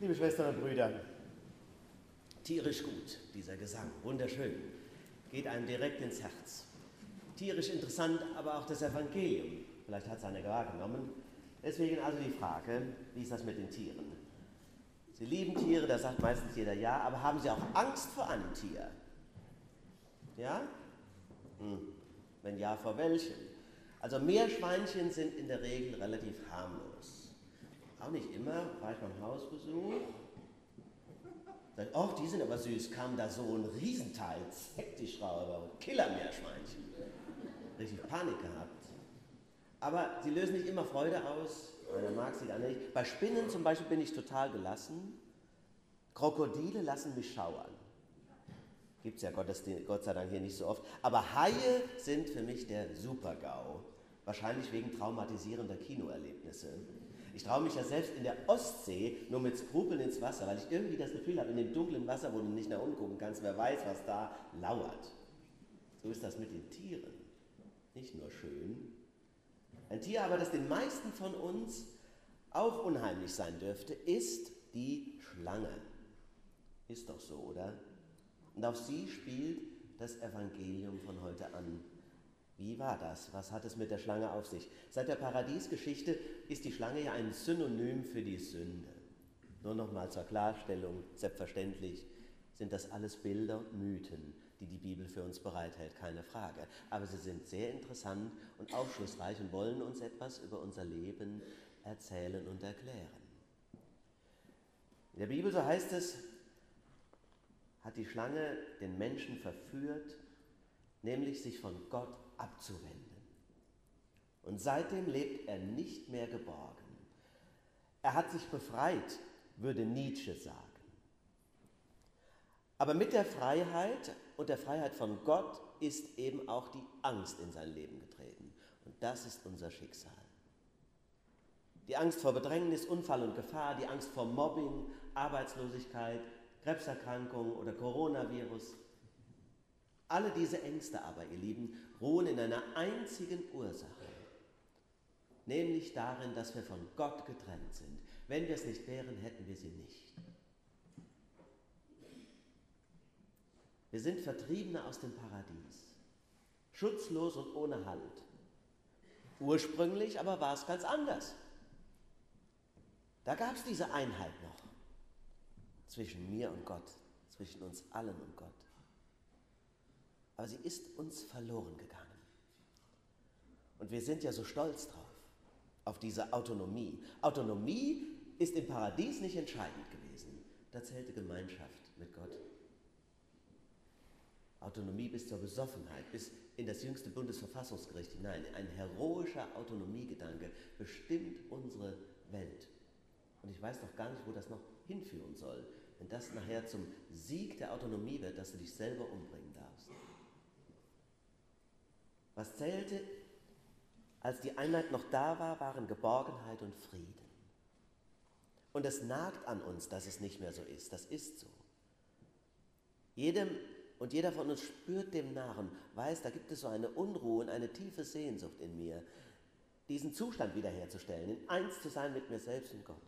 Liebe Schwestern und Brüder, tierisch gut, dieser Gesang, wunderschön, geht einem direkt ins Herz. Tierisch interessant, aber auch das Evangelium. Vielleicht hat es einer wahrgenommen. Deswegen also die Frage, wie ist das mit den Tieren? Sie lieben Tiere, da sagt meistens jeder ja, aber haben sie auch Angst vor einem Tier? Ja? Hm. Wenn ja, vor welchen? Also Meerschweinchen sind in der Regel relativ harmlos. Auch nicht immer, war ich beim Hausbesuch. Dann, oh, die sind aber süß, kam da so ein Riesenteil, Hektischrauber und Killermeerschweinchen. Richtig Panik gehabt. Aber sie lösen nicht immer Freude aus, einer mag sie gar nicht. Bei Spinnen zum Beispiel bin ich total gelassen. Krokodile lassen mich schauern. Gibt es ja Gott sei Dank hier nicht so oft. Aber Haie sind für mich der Super-GAU. Wahrscheinlich wegen traumatisierender Kinoerlebnisse. Ich traue mich ja selbst in der Ostsee nur mit Skrupeln ins Wasser, weil ich irgendwie das Gefühl habe, in dem dunklen Wasser, wo du nicht nach unten gucken kannst, wer weiß, was da lauert. So ist das mit den Tieren. Nicht nur schön. Ein Tier aber, das den meisten von uns auch unheimlich sein dürfte, ist die Schlange. Ist doch so, oder? Und auf sie spielt das Evangelium von heute an. Wie war das? Was hat es mit der Schlange auf sich? Seit der Paradiesgeschichte ist die Schlange ja ein Synonym für die Sünde. Nur noch mal zur Klarstellung, selbstverständlich sind das alles Bilder und Mythen, die die Bibel für uns bereithält, keine Frage. Aber sie sind sehr interessant und aufschlussreich und wollen uns etwas über unser Leben erzählen und erklären. In der Bibel, so heißt es, hat die Schlange den Menschen verführt, nämlich sich von Gott abzuwenden. Und seitdem lebt er nicht mehr geborgen. Er hat sich befreit, würde Nietzsche sagen. Aber mit der Freiheit und der Freiheit von Gott ist eben auch die Angst in sein Leben getreten. Und das ist unser Schicksal. Die Angst vor Bedrängnis, Unfall und Gefahr, die Angst vor Mobbing, Arbeitslosigkeit, Krebserkrankung oder Coronavirus. Alle diese Ängste aber, ihr Lieben, ruhen in einer einzigen Ursache, nämlich darin, dass wir von Gott getrennt sind. Wenn wir es nicht wären, hätten wir sie nicht. Wir sind Vertriebene aus dem Paradies, schutzlos und ohne Halt. Ursprünglich aber war es ganz anders. Da gab es diese Einheit noch zwischen mir und Gott, zwischen uns allen und Gott. Aber sie ist uns verloren gegangen. Und wir sind ja so stolz drauf, auf diese Autonomie. Autonomie ist im Paradies nicht entscheidend gewesen. Da zählte Gemeinschaft mit Gott. Autonomie bis zur Besoffenheit, bis in das jüngste Bundesverfassungsgericht hinein. Ein heroischer Autonomiegedanke bestimmt unsere Welt. Und ich weiß doch gar nicht, wo das noch hinführen soll, wenn das nachher zum Sieg der Autonomie wird, dass du dich selber umbringen darfst. Was zählte, als die Einheit noch da war, waren Geborgenheit und Frieden. Und es nagt an uns, dass es nicht mehr so ist. Das ist so. Jedem und jeder von uns spürt dem Narren, weiß, da gibt es so eine Unruhe und eine tiefe Sehnsucht in mir, diesen Zustand wiederherzustellen, in eins zu sein mit mir selbst und Gott.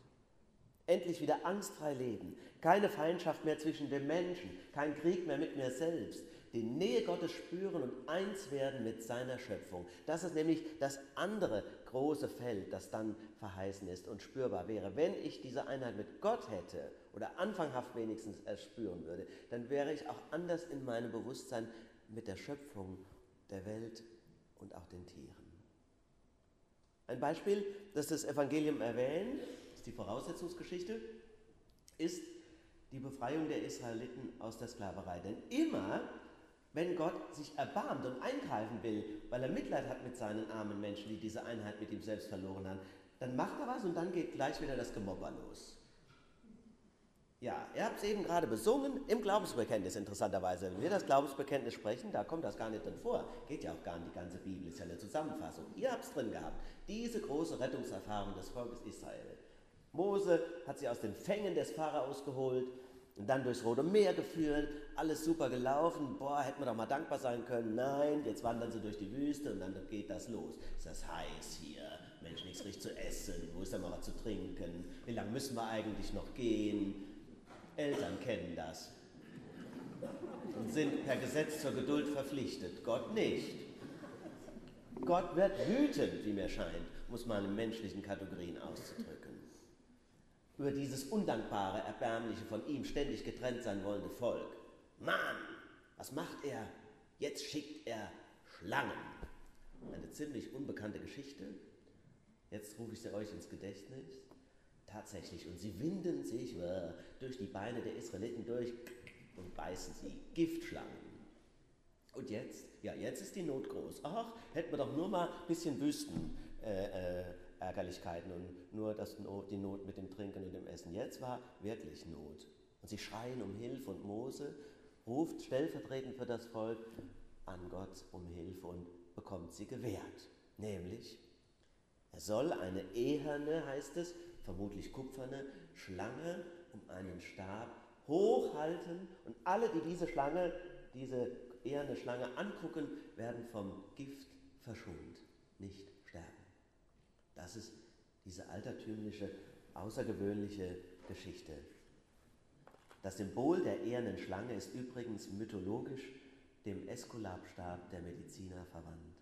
Endlich wieder angstfrei leben. Keine Feindschaft mehr zwischen den Menschen, kein Krieg mehr mit mir selbst. Die Nähe Gottes spüren und eins werden mit seiner Schöpfung. Das ist nämlich das andere große Feld, das dann verheißen ist und spürbar wäre. Wenn ich diese Einheit mit Gott hätte oder anfanghaft wenigstens erspüren würde, dann wäre ich auch anders in meinem Bewusstsein mit der Schöpfung der Welt und auch den Tieren. Ein Beispiel, das das Evangelium erwähnt, ist die Voraussetzungsgeschichte, ist die Befreiung der Israeliten aus der Sklaverei. Denn immer, wenn Gott sich erbarmt und eingreifen will, weil er Mitleid hat mit seinen armen Menschen, die diese Einheit mit ihm selbst verloren haben, dann macht er was und dann geht gleich wieder das Gemobber los. Ja, ihr habt es eben gerade besungen, im Glaubensbekenntnis interessanterweise. Wenn wir das Glaubensbekenntnis sprechen, da kommt das gar nicht drin vor. Geht ja auch gar nicht, die ganze Bibel ist ja eine Zusammenfassung. Ihr habt es drin gehabt, diese große Rettungserfahrung des Volkes Israel. Mose hat sie aus den Fängen des Pharaos geholt und dann durchs Rote Meer geführt. Alles super gelaufen. Boah, hätten wir doch mal dankbar sein können. Nein, jetzt wandern sie durch die Wüste und dann geht das los. Ist das heiß hier? Mensch, nichts richtig zu essen, wo ist denn mal was zu trinken, wie lange müssen wir eigentlich noch gehen? Eltern kennen das und sind per Gesetz zur Geduld verpflichtet, Gott nicht. Gott wird wütend, wie mir scheint, muss man in menschlichen Kategorien auszudrücken. Über dieses undankbare, erbärmliche, von ihm ständig getrennt sein wollende Volk. Mann, was macht er? Jetzt schickt er Schlangen. Eine ziemlich unbekannte Geschichte. Jetzt rufe ich sie euch ins Gedächtnis. Tatsächlich, und sie winden sich äh, durch die Beine der Israeliten durch und beißen sie. Giftschlangen. Und jetzt? Ja, jetzt ist die Not groß. Ach, hätten wir doch nur mal ein bisschen Wüsten. Äh, äh, und nur das die Not mit dem Trinken und dem Essen. Jetzt war wirklich Not. Und sie schreien um Hilfe und Mose ruft stellvertretend für das Volk an Gott um Hilfe und bekommt sie gewährt. Nämlich, er soll eine eherne, heißt es, vermutlich kupferne Schlange um einen Stab hochhalten und alle, die diese Schlange, diese eherne Schlange angucken, werden vom Gift verschont, nicht sterben. Das ist diese altertümliche, außergewöhnliche Geschichte. Das Symbol der ehernen Schlange ist übrigens mythologisch dem Eskulapstab der Mediziner verwandt.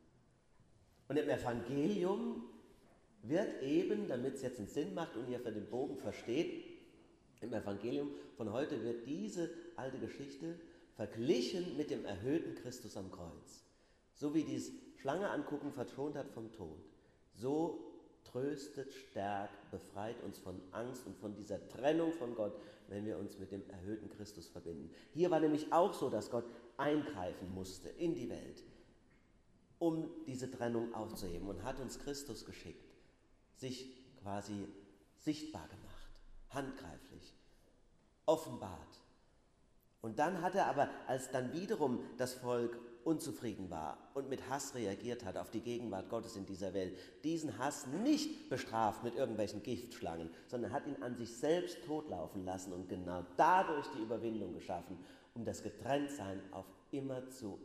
Und im Evangelium wird eben, damit es jetzt einen Sinn macht und ihr für den Bogen versteht, im Evangelium von heute wird diese alte Geschichte verglichen mit dem erhöhten Christus am Kreuz. So wie die Schlange angucken verschont hat vom Tod, so tröstet, stärkt, befreit uns von Angst und von dieser Trennung von Gott, wenn wir uns mit dem erhöhten Christus verbinden. Hier war nämlich auch so, dass Gott eingreifen musste in die Welt, um diese Trennung aufzuheben und hat uns Christus geschickt, sich quasi sichtbar gemacht, handgreiflich, offenbart. Und dann hat er aber, als dann wiederum das Volk unzufrieden war und mit Hass reagiert hat auf die Gegenwart Gottes in dieser Welt, diesen Hass nicht bestraft mit irgendwelchen Giftschlangen, sondern hat ihn an sich selbst totlaufen lassen und genau dadurch die Überwindung geschaffen, um das Getrenntsein auf immer zu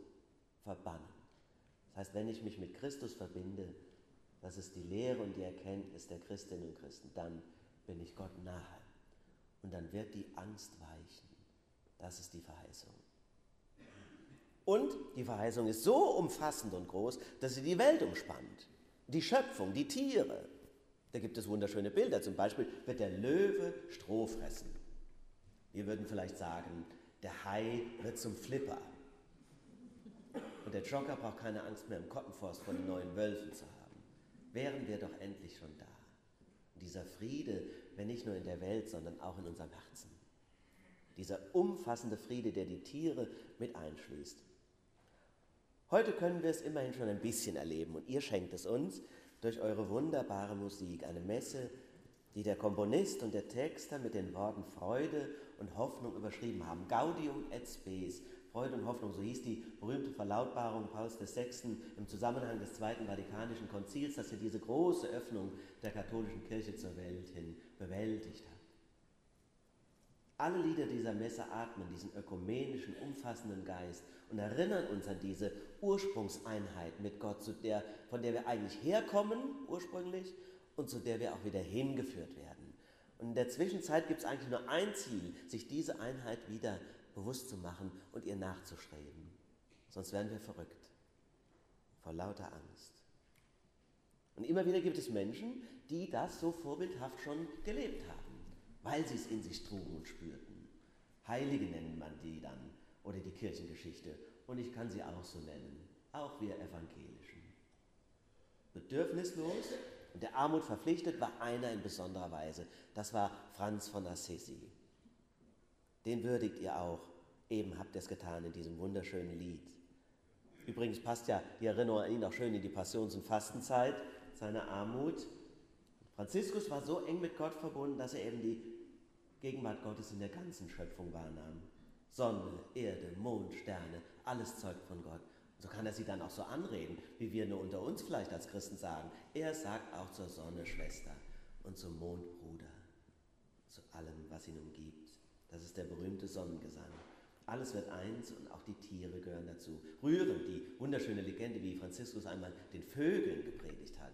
verbannen. Das heißt, wenn ich mich mit Christus verbinde, das ist die Lehre und die Erkenntnis der Christinnen und Christen, dann bin ich Gott nahe. Und dann wird die Angst weichen. Das ist die Verheißung. Und die Verheißung ist so umfassend und groß, dass sie die Welt umspannt. Die Schöpfung, die Tiere. Da gibt es wunderschöne Bilder. Zum Beispiel wird der Löwe Stroh fressen. Wir würden vielleicht sagen, der Hai wird zum Flipper. Und der Jogger braucht keine Angst mehr im Kottenforst vor den neuen Wölfen zu haben. Wären wir doch endlich schon da. Und dieser Friede, wenn nicht nur in der Welt, sondern auch in unserem Herzen. Dieser umfassende Friede, der die Tiere mit einschließt. Heute können wir es immerhin schon ein bisschen erleben und ihr schenkt es uns durch eure wunderbare Musik, eine Messe, die der Komponist und der Texter mit den Worten Freude und Hoffnung überschrieben haben. Gaudium et Spes, Freude und Hoffnung, so hieß die berühmte Verlautbarung Pauls VI. im Zusammenhang des Zweiten Vatikanischen Konzils, das ja diese große Öffnung der katholischen Kirche zur Welt hin bewältigt hat. Alle Lieder dieser Messe atmen diesen ökumenischen, umfassenden Geist und erinnern uns an diese Ursprungseinheit mit Gott, zu der, von der wir eigentlich herkommen ursprünglich und zu der wir auch wieder hingeführt werden. Und in der Zwischenzeit gibt es eigentlich nur ein Ziel, sich diese Einheit wieder bewusst zu machen und ihr nachzustreben. Sonst werden wir verrückt vor lauter Angst. Und immer wieder gibt es Menschen, die das so vorbildhaft schon gelebt haben weil sie es in sich trugen und spürten. Heilige nennt man die dann oder die Kirchengeschichte und ich kann sie auch so nennen, auch wir Evangelischen. Bedürfnislos und der Armut verpflichtet war einer in besonderer Weise. Das war Franz von Assisi. Den würdigt ihr auch. Eben habt ihr es getan in diesem wunderschönen Lied. Übrigens passt ja die Erinnerung an ihn auch schön in die Passions- und Fastenzeit, seiner Armut. Franziskus war so eng mit Gott verbunden, dass er eben die Gegenwart Gottes in der ganzen Schöpfung wahrnahm. Sonne, Erde, Mond, Sterne, alles zeugt von Gott. So kann er sie dann auch so anreden, wie wir nur unter uns vielleicht als Christen sagen. Er sagt auch zur Sonne Schwester und zum Mond Bruder, zu allem, was ihn umgibt. Das ist der berühmte Sonnengesang. Alles wird eins und auch die Tiere gehören dazu. Rührend die wunderschöne Legende, wie Franziskus einmal den Vögeln gepredigt hat.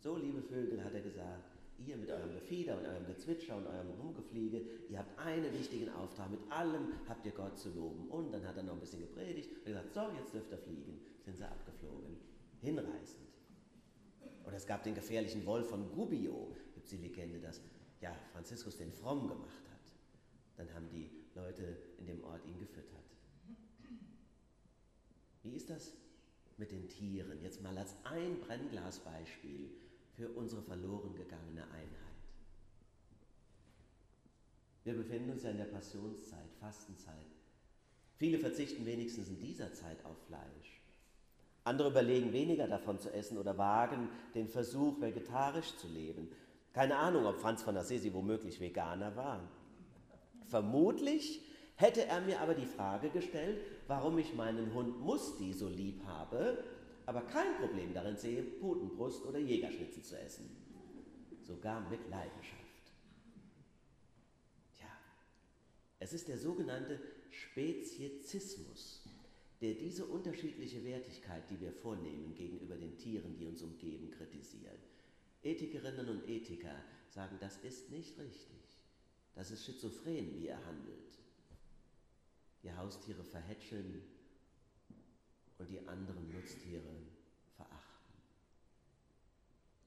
So, liebe Vögel, hat er gesagt, ihr mit eurem Gefieder und eurem Gezwitscher und eurem Rumgefliege, ihr habt einen wichtigen Auftrag, mit allem habt ihr Gott zu loben. Und dann hat er noch ein bisschen gepredigt und gesagt, so, jetzt dürft ihr fliegen. Sind sie abgeflogen. Hinreißend. Oder es gab den gefährlichen Wolf von Gubbio, gibt es die Legende, dass ja, Franziskus den fromm gemacht hat. Dann haben die Leute in dem Ort ihn gefüttert. Wie ist das mit den Tieren? Jetzt mal als ein Brennglasbeispiel für unsere verloren gegangene Einheit. Wir befinden uns ja in der Passionszeit, Fastenzeit. Viele verzichten wenigstens in dieser Zeit auf Fleisch. Andere überlegen, weniger davon zu essen oder wagen den Versuch, vegetarisch zu leben. Keine Ahnung, ob Franz von Assisi womöglich Veganer war. Vermutlich hätte er mir aber die Frage gestellt, warum ich meinen Hund Musti so lieb habe, aber kein Problem darin sehe, Putenbrust oder Jägerschnitzel zu essen. Sogar mit Leidenschaft. Tja, es ist der sogenannte Speziesismus, der diese unterschiedliche Wertigkeit, die wir vornehmen gegenüber den Tieren, die uns umgeben, kritisiert. Ethikerinnen und Ethiker sagen, das ist nicht richtig. Das ist schizophren, wie er handelt. Die Haustiere verhätscheln, und die anderen Nutztiere verachten.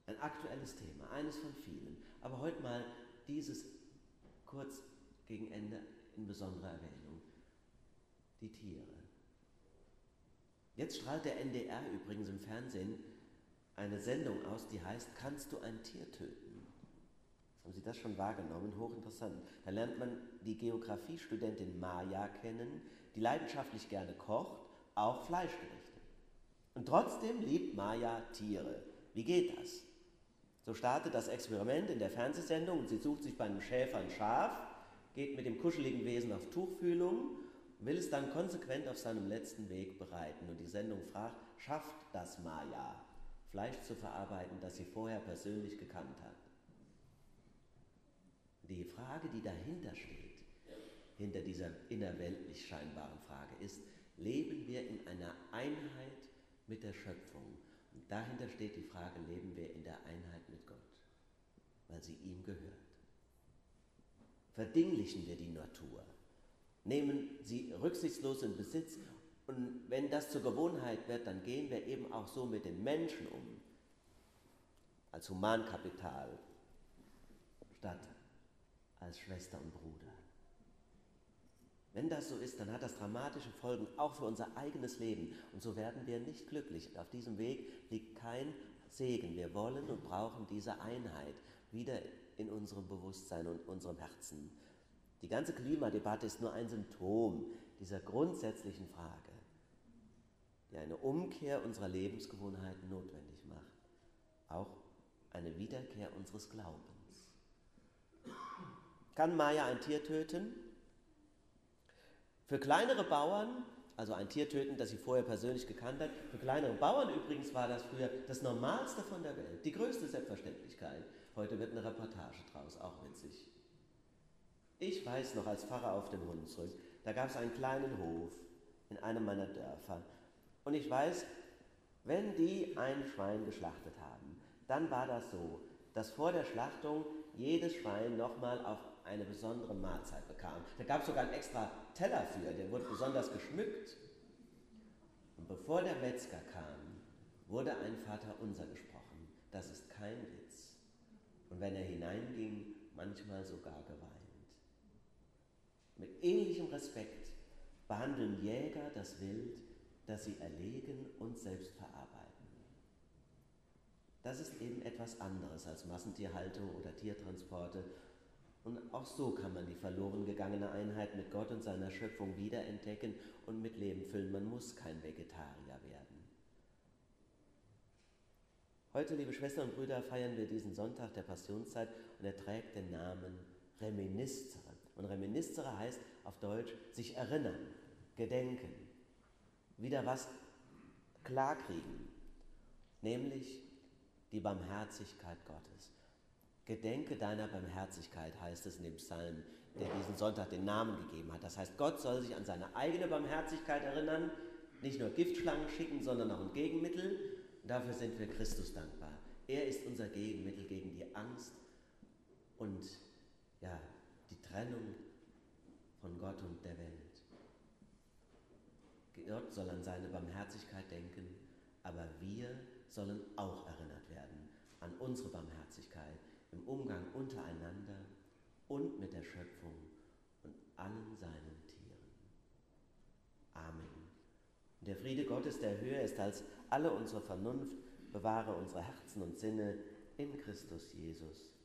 Ein aktuelles Thema, eines von vielen, aber heute mal dieses kurz gegen Ende in besonderer Erwähnung. Die Tiere. Jetzt strahlt der NDR übrigens im Fernsehen eine Sendung aus, die heißt Kannst du ein Tier töten? Haben Sie das schon wahrgenommen? Hochinteressant. Da lernt man die Geografiestudentin Maya kennen, die leidenschaftlich gerne kocht auch Fleischgerichte. Und trotzdem liebt Maya Tiere. Wie geht das? So startet das Experiment in der Fernsehsendung und sie sucht sich bei einem Schäfer ein Schaf, geht mit dem kuscheligen Wesen auf Tuchfühlung und will es dann konsequent auf seinem letzten Weg bereiten. Und die Sendung fragt, schafft das Maya, Fleisch zu verarbeiten, das sie vorher persönlich gekannt hat? Die Frage, die dahinter steht, hinter dieser innerweltlich scheinbaren Frage, ist, leben wir in einer Einheit mit der Schöpfung. Und dahinter steht die Frage, leben wir in der Einheit mit Gott, weil sie ihm gehört. Verdinglichen wir die Natur, nehmen sie rücksichtslos in Besitz und wenn das zur Gewohnheit wird, dann gehen wir eben auch so mit den Menschen um, als Humankapital statt als Schwester und Bruder. Wenn das so ist, dann hat das dramatische Folgen auch für unser eigenes Leben. Und so werden wir nicht glücklich. Auf diesem Weg liegt kein Segen. Wir wollen und brauchen diese Einheit wieder in unserem Bewusstsein und unserem Herzen. Die ganze Klimadebatte ist nur ein Symptom dieser grundsätzlichen Frage, die eine Umkehr unserer Lebensgewohnheiten notwendig macht. Auch eine Wiederkehr unseres Glaubens. Kann Maya ein Tier töten? Für kleinere Bauern, also ein Tier töten, das sie vorher persönlich gekannt hat, für kleinere Bauern übrigens war das früher das Normalste von der Welt, die größte Selbstverständlichkeit. Heute wird eine Reportage draus, auch witzig. Ich weiß noch als Pfarrer auf dem Hunsrück, da gab es einen kleinen Hof in einem meiner Dörfer. Und ich weiß, wenn die ein Schwein geschlachtet haben, dann war das so, dass vor der Schlachtung jedes Schwein nochmal auf eine besondere Mahlzeit bekam. Da gab es sogar einen extra Teller für, der wurde besonders geschmückt. Und bevor der Metzger kam, wurde ein Vater unser gesprochen. Das ist kein Witz. Und wenn er hineinging, manchmal sogar geweint. Mit ähnlichem Respekt behandeln Jäger das Wild, das sie erlegen und selbst verarbeiten. Das ist eben etwas anderes als Massentierhaltung oder Tiertransporte und auch so kann man die verloren gegangene Einheit mit Gott und seiner Schöpfung wiederentdecken und mit Leben füllen. Man muss kein Vegetarier werden. Heute, liebe Schwestern und Brüder, feiern wir diesen Sonntag der Passionszeit und er trägt den Namen Reminiscere. Und Reminiscere heißt auf Deutsch sich erinnern, gedenken, wieder was klarkriegen, nämlich die Barmherzigkeit Gottes. Gedenke deiner Barmherzigkeit, heißt es in dem Psalm, der diesen Sonntag den Namen gegeben hat. Das heißt, Gott soll sich an seine eigene Barmherzigkeit erinnern, nicht nur Giftschlangen schicken, sondern auch ein Gegenmittel. Und dafür sind wir Christus dankbar. Er ist unser Gegenmittel gegen die Angst und ja, die Trennung von Gott und der Welt. Gott soll an seine Barmherzigkeit denken, aber wir sollen auch erinnert werden an unsere Barmherzigkeit im Umgang untereinander und mit der Schöpfung und allen seinen Tieren. Amen. Und der Friede Gottes, der höher ist als alle unsere Vernunft, bewahre unsere Herzen und Sinne in Christus Jesus